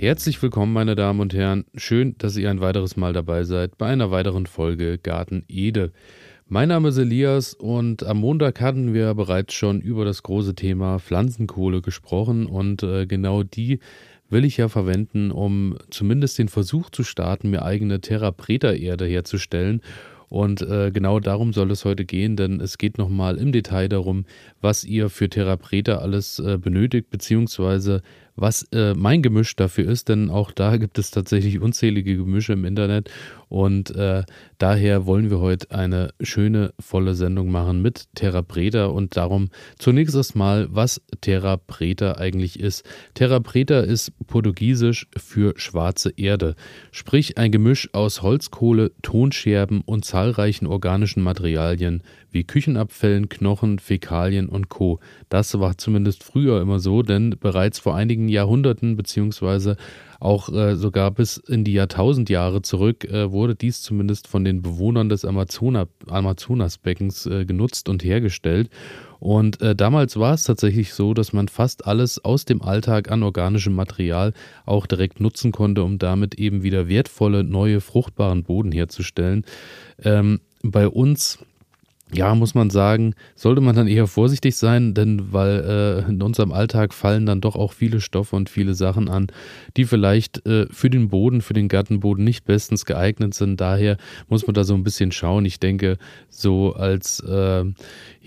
Herzlich willkommen, meine Damen und Herren. Schön, dass ihr ein weiteres Mal dabei seid bei einer weiteren Folge Garten Ede. Mein Name ist Elias und am Montag hatten wir bereits schon über das große Thema Pflanzenkohle gesprochen und äh, genau die will ich ja verwenden, um zumindest den Versuch zu starten, mir eigene Terra Preta Erde herzustellen und äh, genau darum soll es heute gehen, denn es geht nochmal im Detail darum, was ihr für Terra Preta alles äh, benötigt, beziehungsweise was äh, mein Gemisch dafür ist, denn auch da gibt es tatsächlich unzählige Gemische im Internet und äh, daher wollen wir heute eine schöne, volle Sendung machen mit Terra Preta und darum zunächst erstmal, was Terra Preta eigentlich ist. Terra Preta ist portugiesisch für schwarze Erde, sprich ein Gemisch aus Holzkohle, Tonscherben und zahlreichen organischen Materialien wie Küchenabfällen, Knochen, Fäkalien und Co. Das war zumindest früher immer so, denn bereits vor einigen Jahrhunderten beziehungsweise auch äh, sogar bis in die Jahrtausendjahre zurück äh, wurde dies zumindest von den Bewohnern des Amazona Amazonasbeckens äh, genutzt und hergestellt. Und äh, damals war es tatsächlich so, dass man fast alles aus dem Alltag an organischem Material auch direkt nutzen konnte, um damit eben wieder wertvolle, neue, fruchtbaren Boden herzustellen. Ähm, bei uns ja, muss man sagen, sollte man dann eher vorsichtig sein, denn weil äh, in unserem Alltag fallen dann doch auch viele Stoffe und viele Sachen an, die vielleicht äh, für den Boden, für den Gartenboden nicht bestens geeignet sind. Daher muss man da so ein bisschen schauen. Ich denke, so als äh,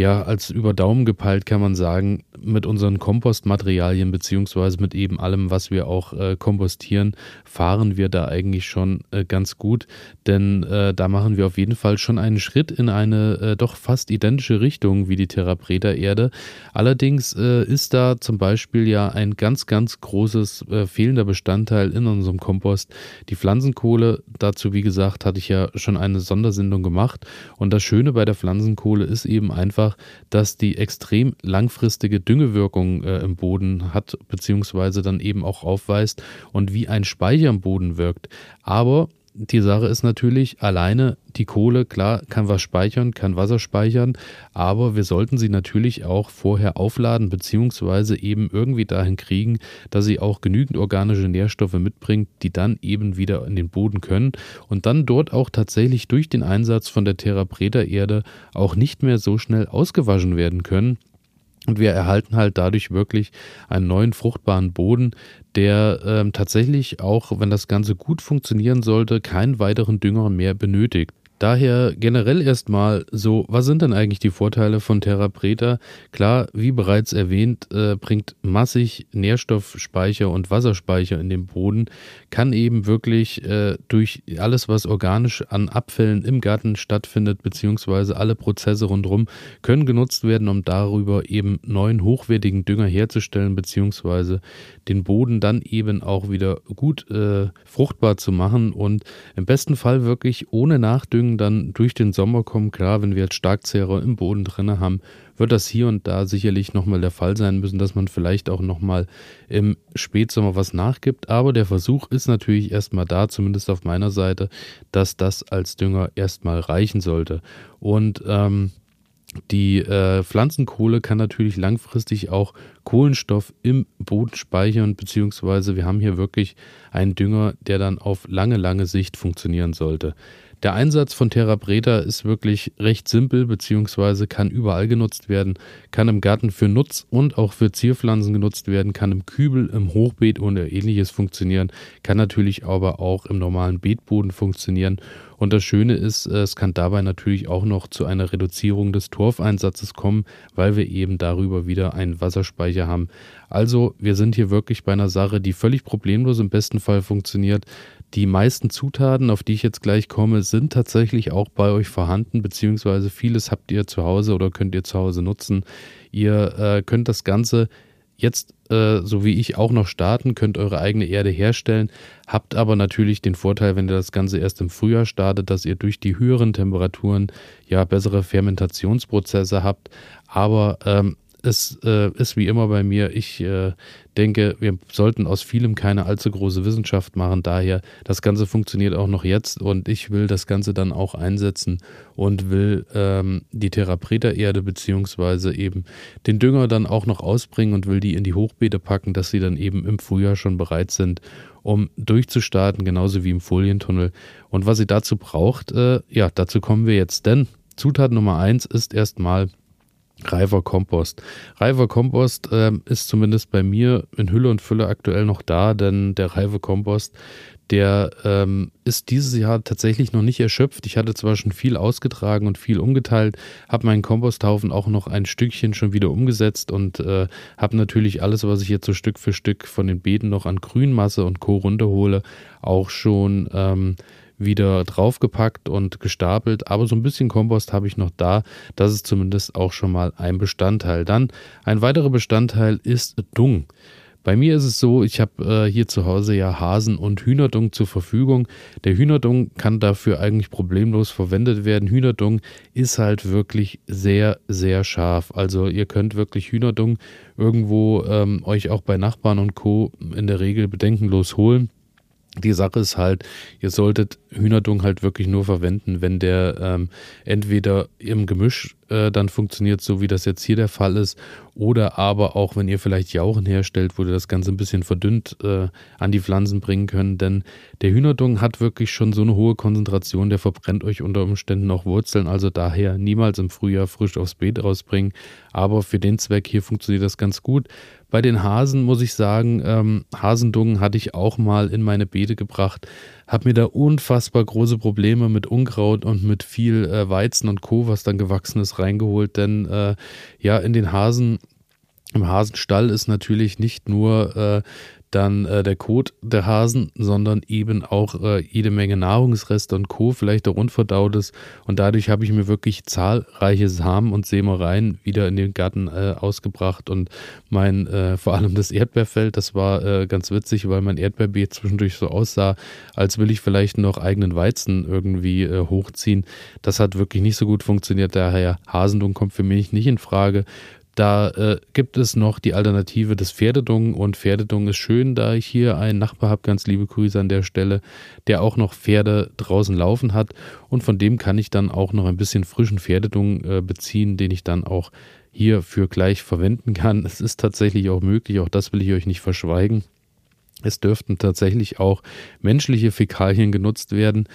ja, als über Daumen gepeilt kann man sagen, mit unseren Kompostmaterialien beziehungsweise mit eben allem, was wir auch äh, kompostieren, fahren wir da eigentlich schon äh, ganz gut, denn äh, da machen wir auf jeden Fall schon einen Schritt in eine äh, doch fast identische Richtung wie die Therapreta Erde. Allerdings äh, ist da zum Beispiel ja ein ganz, ganz großes äh, fehlender Bestandteil in unserem Kompost, die Pflanzenkohle. Dazu, wie gesagt, hatte ich ja schon eine Sondersendung gemacht und das Schöne bei der Pflanzenkohle ist eben einfach, einfach, dass die extrem langfristige Düngewirkung äh, im Boden hat, beziehungsweise dann eben auch aufweist und wie ein Speicher im Boden wirkt. Aber die Sache ist natürlich, alleine die Kohle, klar, kann was speichern, kann Wasser speichern, aber wir sollten sie natürlich auch vorher aufladen, beziehungsweise eben irgendwie dahin kriegen, dass sie auch genügend organische Nährstoffe mitbringt, die dann eben wieder in den Boden können und dann dort auch tatsächlich durch den Einsatz von der Terra Preta Erde auch nicht mehr so schnell ausgewaschen werden können und wir erhalten halt dadurch wirklich einen neuen fruchtbaren Boden, der ähm, tatsächlich auch, wenn das Ganze gut funktionieren sollte, keinen weiteren Dünger mehr benötigt. Daher generell erstmal so, was sind denn eigentlich die Vorteile von Terra Preta? Klar, wie bereits erwähnt, äh, bringt massig Nährstoffspeicher und Wasserspeicher in den Boden, kann eben wirklich äh, durch alles, was organisch an Abfällen im Garten stattfindet, beziehungsweise alle Prozesse rundherum, können genutzt werden, um darüber eben neuen hochwertigen Dünger herzustellen, beziehungsweise den Boden dann eben auch wieder gut äh, fruchtbar zu machen und im besten Fall wirklich ohne Nachdüngen Regen dann durch den Sommer kommen, klar, wenn wir jetzt Starkzehrer im Boden drin haben, wird das hier und da sicherlich nochmal der Fall sein müssen, dass man vielleicht auch nochmal im Spätsommer was nachgibt. Aber der Versuch ist natürlich erstmal da, zumindest auf meiner Seite, dass das als Dünger erstmal reichen sollte. Und ähm, die äh, Pflanzenkohle kann natürlich langfristig auch Kohlenstoff im Boden speichern, beziehungsweise wir haben hier wirklich einen Dünger, der dann auf lange, lange Sicht funktionieren sollte. Der Einsatz von Terra Preta ist wirklich recht simpel, beziehungsweise kann überall genutzt werden, kann im Garten für Nutz- und auch für Zierpflanzen genutzt werden, kann im Kübel, im Hochbeet oder ähnliches funktionieren, kann natürlich aber auch im normalen Beetboden funktionieren. Und das Schöne ist, es kann dabei natürlich auch noch zu einer Reduzierung des Torfeinsatzes kommen, weil wir eben darüber wieder einen Wasserspeicher haben. Also wir sind hier wirklich bei einer Sache, die völlig problemlos im besten Fall funktioniert. Die meisten Zutaten, auf die ich jetzt gleich komme, sind tatsächlich auch bei euch vorhanden, beziehungsweise vieles habt ihr zu Hause oder könnt ihr zu Hause nutzen. Ihr äh, könnt das Ganze jetzt, äh, so wie ich, auch noch starten, könnt eure eigene Erde herstellen, habt aber natürlich den Vorteil, wenn ihr das Ganze erst im Frühjahr startet, dass ihr durch die höheren Temperaturen ja bessere Fermentationsprozesse habt. Aber ähm, es äh, ist wie immer bei mir, ich äh, denke, wir sollten aus vielem keine allzu große Wissenschaft machen. Daher, das Ganze funktioniert auch noch jetzt und ich will das Ganze dann auch einsetzen und will ähm, die Therapreta-Erde beziehungsweise eben den Dünger dann auch noch ausbringen und will die in die Hochbeete packen, dass sie dann eben im Frühjahr schon bereit sind um durchzustarten, genauso wie im Folientunnel. Und was ihr dazu braucht, äh, ja, dazu kommen wir jetzt, denn Zutat Nummer eins ist erstmal reifer Kompost. Reifer Kompost äh, ist zumindest bei mir in Hülle und Fülle aktuell noch da, denn der reife Kompost, der ähm, ist dieses Jahr tatsächlich noch nicht erschöpft. Ich hatte zwar schon viel ausgetragen und viel umgeteilt, habe meinen Komposthaufen auch noch ein Stückchen schon wieder umgesetzt und äh, habe natürlich alles, was ich jetzt so Stück für Stück von den Beeten noch an Grünmasse und Co. runterhole, auch schon ähm, wieder draufgepackt und gestapelt, aber so ein bisschen Kompost habe ich noch da. Das ist zumindest auch schon mal ein Bestandteil. Dann ein weiterer Bestandteil ist Dung. Bei mir ist es so, ich habe äh, hier zu Hause ja Hasen- und Hühnerdung zur Verfügung. Der Hühnerdung kann dafür eigentlich problemlos verwendet werden. Hühnerdung ist halt wirklich sehr, sehr scharf. Also ihr könnt wirklich Hühnerdung irgendwo ähm, euch auch bei Nachbarn und Co. in der Regel bedenkenlos holen. Die Sache ist halt, ihr solltet Hühnerdung halt wirklich nur verwenden, wenn der ähm, entweder im Gemisch äh, dann funktioniert, so wie das jetzt hier der Fall ist, oder aber auch, wenn ihr vielleicht Jauchen herstellt, wo ihr das Ganze ein bisschen verdünnt äh, an die Pflanzen bringen könnt. Denn der Hühnerdung hat wirklich schon so eine hohe Konzentration, der verbrennt euch unter Umständen auch Wurzeln. Also daher niemals im Frühjahr frisch aufs Beet rausbringen. Aber für den Zweck hier funktioniert das ganz gut. Bei den Hasen muss ich sagen, ähm, Hasendungen hatte ich auch mal in meine Beete gebracht habe mir da unfassbar große Probleme mit Unkraut und mit viel äh, Weizen und Co., was dann gewachsen ist, reingeholt. Denn äh, ja, in den Hasen, im Hasenstall ist natürlich nicht nur äh, dann äh, der Kot der Hasen, sondern eben auch äh, jede Menge Nahrungsreste und Co., vielleicht auch unverdautes. Und dadurch habe ich mir wirklich zahlreiche Samen und Sämereien wieder in den Garten äh, ausgebracht. Und mein, äh, vor allem das Erdbeerfeld, das war äh, ganz witzig, weil mein Erdbeerbeet zwischendurch so aussah, als will ich vielleicht noch eigenen Weizen irgendwie hochziehen. Das hat wirklich nicht so gut funktioniert. Daher Hasendung kommt für mich nicht in Frage. Da äh, gibt es noch die Alternative des Pferdedung und Pferdedung ist schön, da ich hier einen Nachbar habe, ganz liebe Grüße an der Stelle, der auch noch Pferde draußen laufen hat und von dem kann ich dann auch noch ein bisschen frischen Pferdedung äh, beziehen, den ich dann auch hierfür gleich verwenden kann. Es ist tatsächlich auch möglich, auch das will ich euch nicht verschweigen. Es dürften tatsächlich auch menschliche Fäkalien genutzt werden.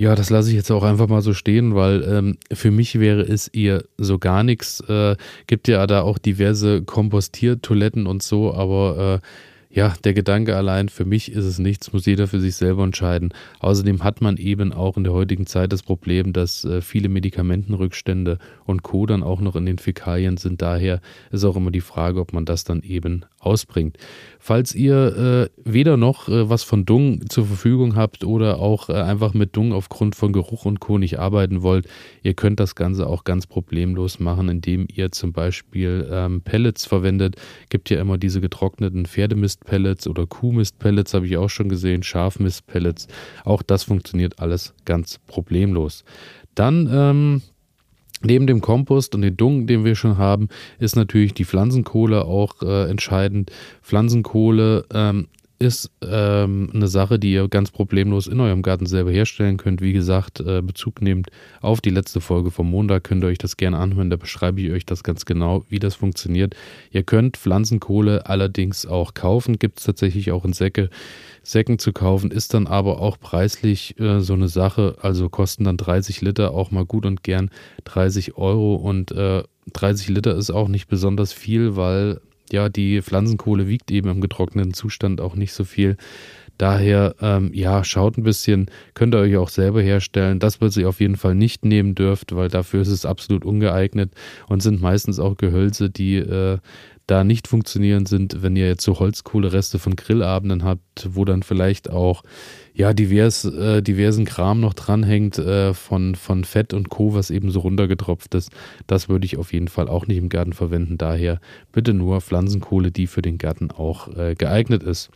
Ja, das lasse ich jetzt auch einfach mal so stehen, weil ähm, für mich wäre es eher so gar nichts. Äh, gibt ja da auch diverse Kompostiertoiletten und so, aber äh, ja, der Gedanke allein, für mich ist es nichts, muss jeder für sich selber entscheiden. Außerdem hat man eben auch in der heutigen Zeit das Problem, dass äh, viele Medikamentenrückstände und Co. dann auch noch in den Fäkalien sind. Daher ist auch immer die Frage, ob man das dann eben ausbringt. Falls ihr äh, weder noch äh, was von Dung zur Verfügung habt oder auch äh, einfach mit Dung aufgrund von Geruch und Co. nicht arbeiten wollt, ihr könnt das Ganze auch ganz problemlos machen, indem ihr zum Beispiel ähm, Pellets verwendet. Gibt ja immer diese getrockneten Pferdemistpellets oder Kuhmistpellets, habe ich auch schon gesehen, Schafmistpellets. Auch das funktioniert alles ganz problemlos. Dann ähm, Neben dem Kompost und den Dung, den wir schon haben, ist natürlich die Pflanzenkohle auch äh, entscheidend. Pflanzenkohle ähm, ist ähm, eine Sache, die ihr ganz problemlos in eurem Garten selber herstellen könnt. Wie gesagt, äh, Bezug nehmt auf die letzte Folge vom Montag, könnt ihr euch das gerne anhören. Da beschreibe ich euch das ganz genau, wie das funktioniert. Ihr könnt Pflanzenkohle allerdings auch kaufen, gibt es tatsächlich auch in Säcke. Säcken zu kaufen, ist dann aber auch preislich äh, so eine Sache. Also kosten dann 30 Liter auch mal gut und gern 30 Euro und äh, 30 Liter ist auch nicht besonders viel, weil ja, die Pflanzenkohle wiegt eben im getrockneten Zustand auch nicht so viel. Daher, ähm, ja, schaut ein bisschen, könnt ihr euch auch selber herstellen. Das, was ihr auf jeden Fall nicht nehmen dürft, weil dafür ist es absolut ungeeignet und sind meistens auch Gehölze, die äh, da nicht funktionieren sind, wenn ihr jetzt so Holzkohlereste von Grillabenden habt, wo dann vielleicht auch ja divers, äh, diversen Kram noch dranhängt äh, von, von Fett und Co., was eben so runtergetropft ist. Das würde ich auf jeden Fall auch nicht im Garten verwenden. Daher bitte nur Pflanzenkohle, die für den Garten auch äh, geeignet ist.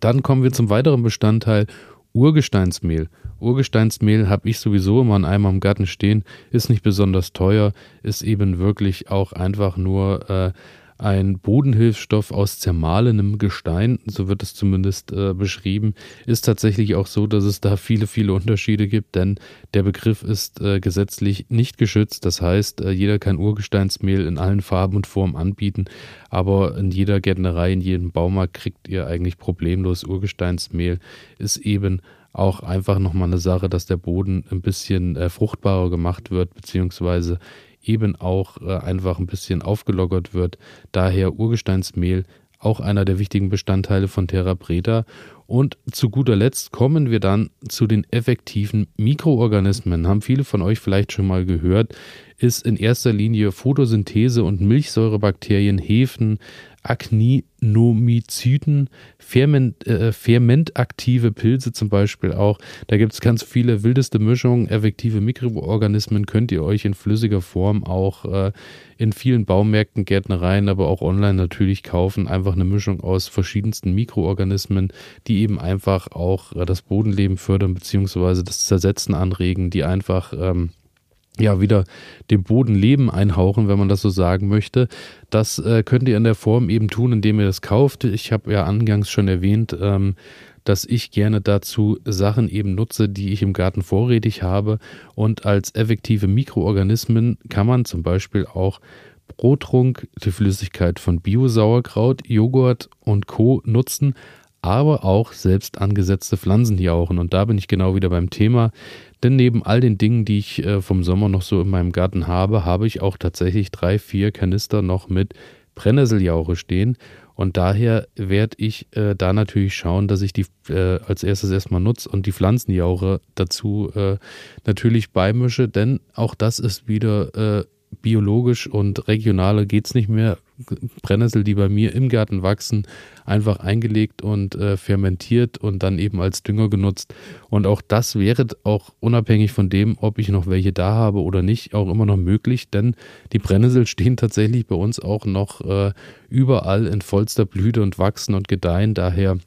Dann kommen wir zum weiteren Bestandteil Urgesteinsmehl. Urgesteinsmehl habe ich sowieso immer an einem am Garten stehen, ist nicht besonders teuer, ist eben wirklich auch einfach nur äh, ein Bodenhilfstoff aus zermahlenem Gestein, so wird es zumindest äh, beschrieben, ist tatsächlich auch so, dass es da viele, viele Unterschiede gibt, denn der Begriff ist äh, gesetzlich nicht geschützt. Das heißt, äh, jeder kann Urgesteinsmehl in allen Farben und Formen anbieten, aber in jeder Gärtnerei, in jedem Baumarkt kriegt ihr eigentlich problemlos Urgesteinsmehl, ist eben auch einfach nochmal eine Sache, dass der Boden ein bisschen äh, fruchtbarer gemacht wird, beziehungsweise eben auch äh, einfach ein bisschen aufgelockert wird. Daher Urgesteinsmehl auch einer der wichtigen Bestandteile von Terra Preta. Und zu guter Letzt kommen wir dann zu den effektiven Mikroorganismen. Haben viele von euch vielleicht schon mal gehört, ist in erster Linie Photosynthese und Milchsäurebakterien, Hefen, Actinomyceten, Ferment, äh, fermentaktive Pilze zum Beispiel auch. Da gibt es ganz viele wildeste Mischungen. Effektive Mikroorganismen könnt ihr euch in flüssiger Form auch äh, in vielen Baumärkten, Gärtnereien, aber auch online natürlich kaufen. Einfach eine Mischung aus verschiedensten Mikroorganismen, die eben einfach auch äh, das Bodenleben fördern bzw. das Zersetzen anregen, die einfach ähm, ja wieder dem Boden Leben einhauchen, wenn man das so sagen möchte. Das äh, könnt ihr in der Form eben tun, indem ihr das kauft. Ich habe ja angangs schon erwähnt, ähm, dass ich gerne dazu Sachen eben nutze, die ich im Garten vorrätig habe. Und als effektive Mikroorganismen kann man zum Beispiel auch Brottrunk, die Flüssigkeit von Biosauerkraut, Joghurt und Co. nutzen, aber auch selbst angesetzte Pflanzenjauchen. Und da bin ich genau wieder beim Thema. Denn neben all den Dingen, die ich äh, vom Sommer noch so in meinem Garten habe, habe ich auch tatsächlich drei, vier Kanister noch mit Brennnesseljauche stehen. Und daher werde ich äh, da natürlich schauen, dass ich die äh, als erstes erstmal nutze und die Pflanzenjauche dazu äh, natürlich beimische, denn auch das ist wieder äh, biologisch und regionaler geht es nicht mehr. Brennnessel, die bei mir im Garten wachsen, einfach eingelegt und äh, fermentiert und dann eben als Dünger genutzt. Und auch das wäre auch unabhängig von dem, ob ich noch welche da habe oder nicht, auch immer noch möglich, denn die Brennnessel stehen tatsächlich bei uns auch noch äh, überall in vollster Blüte und wachsen und gedeihen. Daher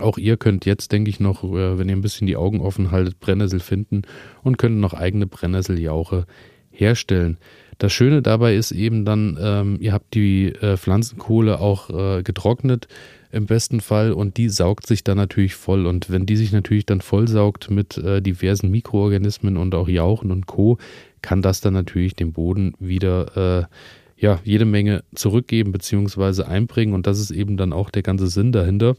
auch ihr könnt jetzt, denke ich, noch, äh, wenn ihr ein bisschen die Augen offen haltet, Brennnessel finden und könnt noch eigene Brennnesseljauche herstellen. Das Schöne dabei ist eben dann, ähm, ihr habt die äh, Pflanzenkohle auch äh, getrocknet im besten Fall und die saugt sich dann natürlich voll. Und wenn die sich natürlich dann vollsaugt mit äh, diversen Mikroorganismen und auch Jauchen und Co., kann das dann natürlich dem Boden wieder äh, ja, jede Menge zurückgeben bzw. einbringen. Und das ist eben dann auch der ganze Sinn dahinter.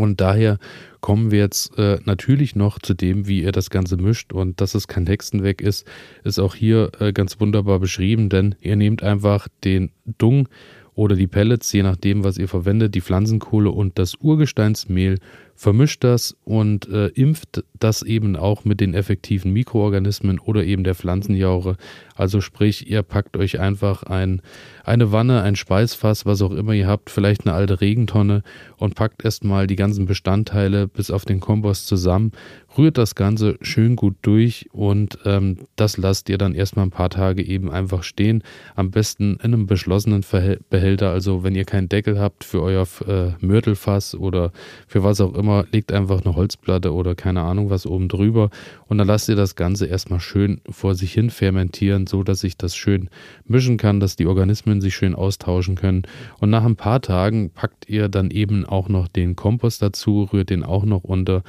Und daher kommen wir jetzt äh, natürlich noch zu dem, wie ihr das Ganze mischt. Und dass es kein Hexenweg ist, ist auch hier äh, ganz wunderbar beschrieben, denn ihr nehmt einfach den Dung oder die Pellets, je nachdem, was ihr verwendet, die Pflanzenkohle und das Urgesteinsmehl vermischt das und äh, impft das eben auch mit den effektiven Mikroorganismen oder eben der Pflanzenjauche. Also sprich, ihr packt euch einfach ein, eine Wanne, ein Speisfass, was auch immer ihr habt, vielleicht eine alte Regentonne und packt erstmal die ganzen Bestandteile bis auf den Kompost zusammen, rührt das Ganze schön gut durch und ähm, das lasst ihr dann erstmal ein paar Tage eben einfach stehen. Am besten in einem beschlossenen Behälter, also wenn ihr keinen Deckel habt für euer äh, Mörtelfass oder für was auch immer immer, legt einfach eine Holzplatte oder keine Ahnung was oben drüber und dann lasst ihr das Ganze erstmal schön vor sich hin fermentieren, so dass sich das schön mischen kann, dass die Organismen sich schön austauschen können. Und nach ein paar Tagen packt ihr dann eben auch noch den Kompost dazu, rührt den auch noch unter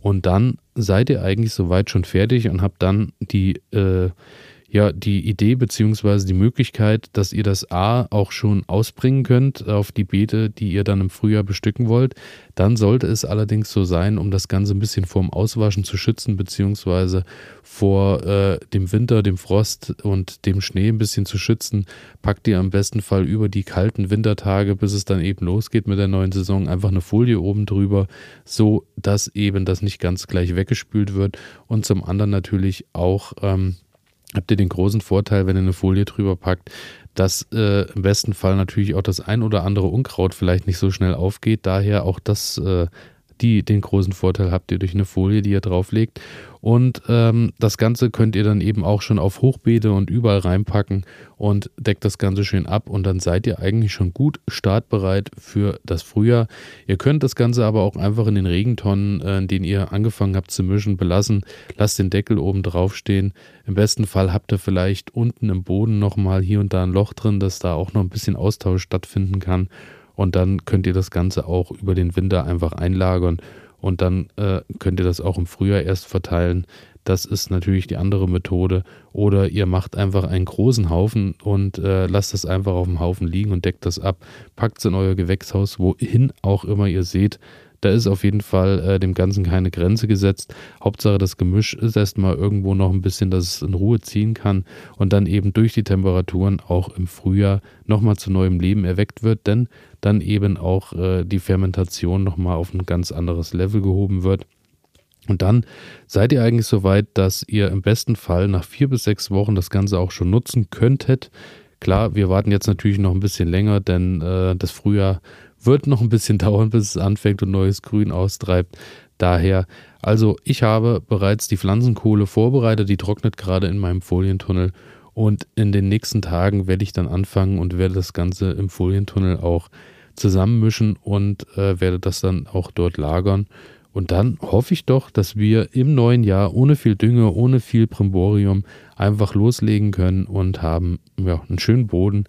und dann seid ihr eigentlich soweit schon fertig und habt dann die äh, ja die Idee beziehungsweise die Möglichkeit, dass ihr das A auch schon ausbringen könnt auf die Beete, die ihr dann im Frühjahr bestücken wollt. Dann sollte es allerdings so sein, um das Ganze ein bisschen vorm Auswaschen zu schützen, beziehungsweise vor äh, dem Winter, dem Frost und dem Schnee ein bisschen zu schützen, packt ihr am besten Fall über die kalten Wintertage, bis es dann eben losgeht mit der neuen Saison, einfach eine Folie oben drüber, so dass eben das nicht ganz gleich weggespült wird und zum anderen natürlich auch ähm, habt ihr den großen Vorteil, wenn ihr eine Folie drüber packt, dass äh, im besten Fall natürlich auch das ein oder andere Unkraut vielleicht nicht so schnell aufgeht. Daher auch das äh, Die, den großen Vorteil habt ihr durch eine Folie, die ihr drauflegt. Und ähm, das Ganze könnt ihr dann eben auch schon auf Hochbeete und überall reinpacken und deckt das Ganze schön ab. Und dann seid ihr eigentlich schon gut startbereit für das Frühjahr. Ihr könnt das Ganze aber auch einfach in den Regentonnen, äh, in denen ihr angefangen habt zu mischen, belassen. Lasst den Deckel oben drauf stehen. Im besten Fall habt ihr vielleicht unten im Boden nochmal hier und da ein Loch drin, dass da auch noch ein bisschen Austausch stattfinden kann. Und dann könnt ihr das Ganze auch über den Winter einfach einlagern und dann äh, könnt ihr das auch im Frühjahr erst verteilen. Das ist natürlich die andere Methode. Oder ihr macht einfach einen großen Haufen und äh, lasst es einfach auf dem Haufen liegen und deckt das ab. Packt es in euer Gewächshaus, wohin auch immer ihr seht. Da ist auf jeden Fall äh, dem Ganzen keine Grenze gesetzt. Hauptsache das Gemisch ist erstmal irgendwo noch ein bisschen, dass es in Ruhe ziehen kann und dann eben durch die Temperaturen auch im Frühjahr nochmal zu neuem Leben erweckt wird, denn dann eben auch äh, die Fermentation nochmal auf ein ganz anderes Level gehoben wird. Und dann seid ihr eigentlich so weit, dass ihr im besten Fall nach vier bis sechs Wochen das Ganze auch schon nutzen könntet. Klar, wir warten jetzt natürlich noch ein bisschen länger, denn äh, das Frühjahr wird noch ein bisschen dauern, bis es anfängt und neues Grün austreibt. Daher, also ich habe bereits die Pflanzenkohle vorbereitet, die trocknet gerade in meinem Folientunnel und in den nächsten Tagen werde ich dann anfangen und werde das Ganze im Folientunnel auch zusammenmischen und äh, werde das dann auch dort lagern. Und dann hoffe ich doch, dass wir im neuen Jahr ohne viel Dünge, ohne viel Primborium einfach loslegen können und haben ja, einen schönen Boden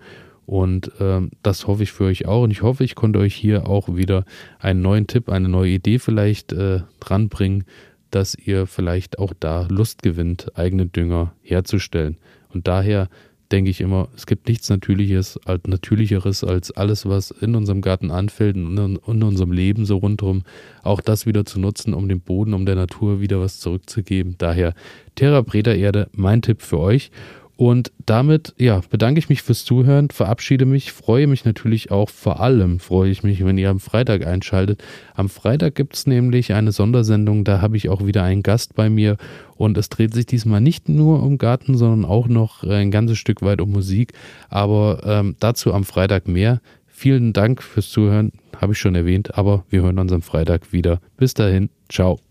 und äh, das hoffe ich für euch auch. Und ich hoffe, ich konnte euch hier auch wieder einen neuen Tipp, eine neue Idee vielleicht äh, dranbringen, dass ihr vielleicht auch da Lust gewinnt, eigene Dünger herzustellen. Und daher denke ich immer, es gibt nichts Natürliches, als Natürlicheres als alles, was in unserem Garten anfällt und in, unserem Leben so rundherum, auch das wieder zu nutzen, um dem Boden, um der Natur wieder was zurückzugeben. Daher Terra Preta Erde, mein Tipp für euch. Und damit, ja, bedanke ich mich fürs Zuhören, verabschiede mich, freue mich natürlich auch, vor allem freue ich mich, wenn ihr am Freitag einschaltet. Am Freitag gibt es nämlich eine Sondersendung, da habe ich auch wieder einen Gast bei mir und es dreht sich diesmal nicht nur um Garten, sondern auch noch ein ganzes Stück weit um Musik. Aber ähm, dazu am Freitag mehr. Vielen Dank fürs Zuhören, habe ich schon erwähnt, aber wir hören uns am Freitag wieder. Bis dahin, ciao.